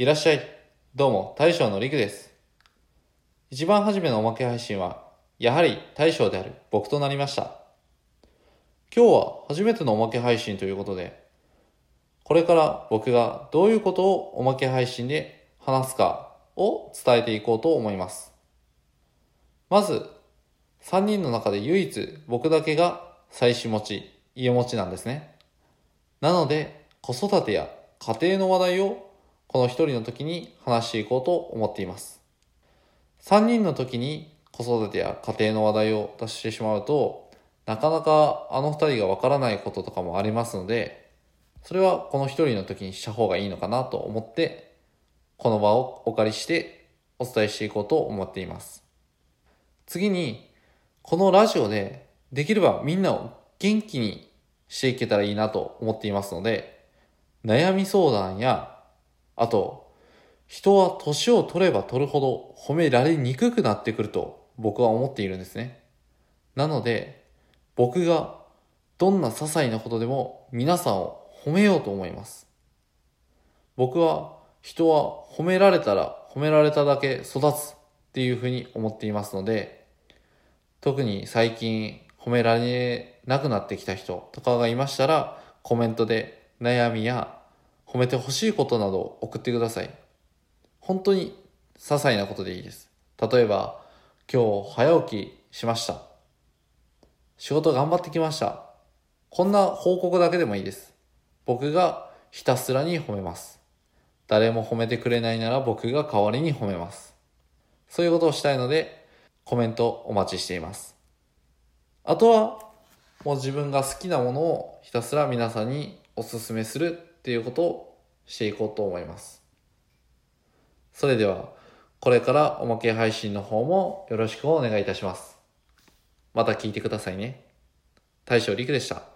いらっしゃい。どうも、大将のりくです。一番初めのおまけ配信は、やはり大将である僕となりました。今日は初めてのおまけ配信ということで、これから僕がどういうことをおまけ配信で話すかを伝えていこうと思います。まず、3人の中で唯一僕だけが妻子持ち、家持ちなんですね。なので、子育てや家庭の話題をこの一人の時に話していこうと思っています。3人の時に子育てや家庭の話題を出してしまうと、なかなかあの二人がわからないこととかもありますので、それはこの一人の時にした方がいいのかなと思って、この場をお借りしてお伝えしていこうと思っています。次に、このラジオでできればみんなを元気にしていけたらいいなと思っていますので、悩み相談や、あと、人は年を取れば取るほど褒められにくくなってくると僕は思っているんですね。なので、僕がどんな些細なことでも皆さんを褒めようと思います。僕は人は褒められたら褒められただけ育つっていうふうに思っていますので、特に最近褒められなくなってきた人とかがいましたら、コメントで悩みや褒めてほしいことなど送ってください。本当に些細なことでいいです。例えば、今日早起きしました。仕事頑張ってきました。こんな報告だけでもいいです。僕がひたすらに褒めます。誰も褒めてくれないなら僕が代わりに褒めます。そういうことをしたいので、コメントお待ちしています。あとは、もう自分が好きなものをひたすら皆さんにお勧めするっていうことをしていこうと思います。それでは、これからおまけ配信の方もよろしくお願いいたします。また聞いてくださいね。大将陸でした。